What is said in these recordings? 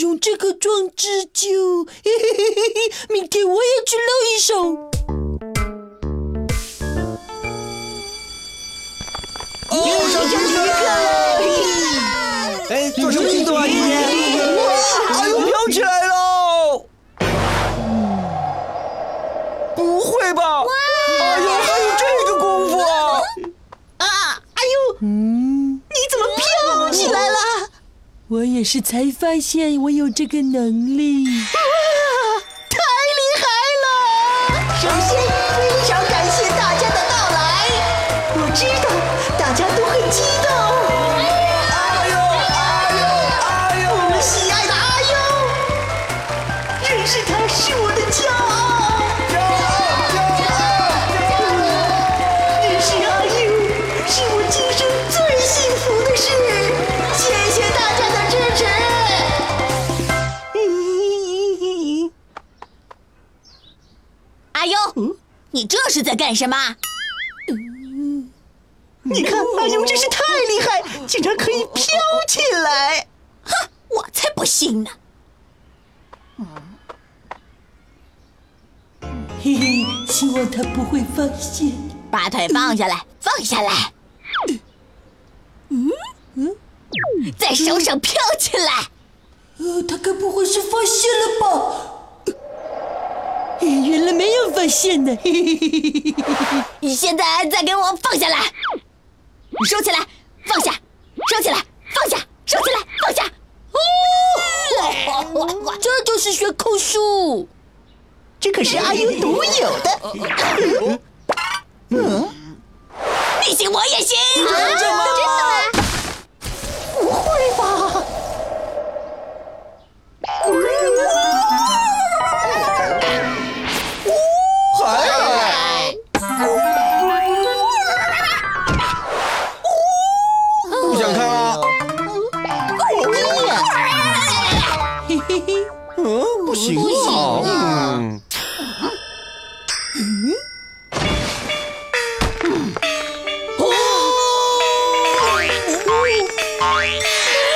使用这个装置就，嘿嘿嘿嘿嘿，明天我也去露一手。又上体育课了！哎，做什么运动啊，今天？哇，又飘起来喽！不会吧？哎呦，还有这个功夫啊！啊！哎呦，嗯，你怎么飘起来了？我也是才发现我有这个能力。哇，太厉害了！首先非常感谢大家的到来，我知道大家都很激动。你这是在干什么？你看阿勇真是太厉害，竟然可以飘起来。哼，我才不信呢！嘿嘿，希望他不会发现。把腿放下来，放下来。嗯嗯，在手上飘起来。呃，他该不会是发现了吧？呃原来没有发现呢。嘿嘿嘿嘿嘿嘿你现在再给我放下来，收起来，放下，收起来，放下，收起来，放下。哦，这就是悬空术。这可是阿优独有的。嗯，不行啊。嗯。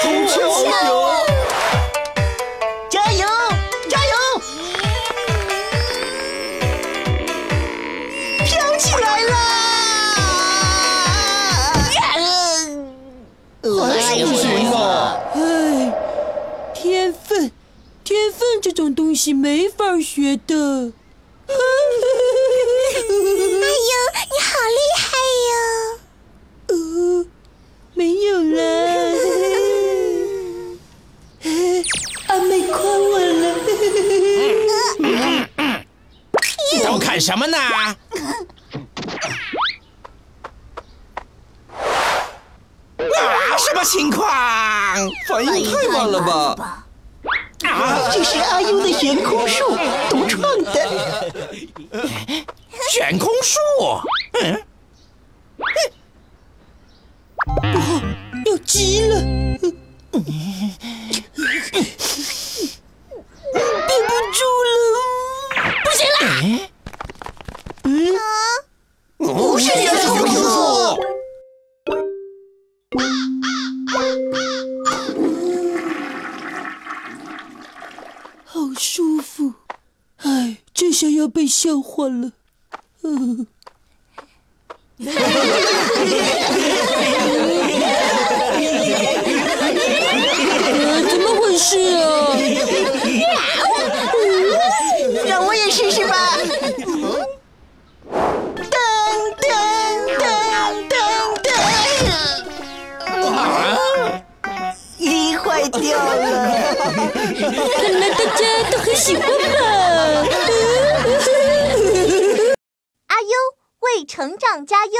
红球球，加油！加油！飘起来了！还是不行啊？哎，天分，天分这种东西没法学的。哎呦，你好厉害哟！呃，没有啦。阿妹夸我了。都看什么呢？啊，什么情况？反应太慢了吧？这是阿优的悬空术，独创的。悬空术？嗯，要急了，憋不住了。不行了，不是悬空术。好舒服，哎，这下要被笑话了。嗯，呃，怎么回事啊？让我也试试吧。噔噔噔噔噔！咦，坏掉了。看来大家都很喜欢吧？阿优为成长加油。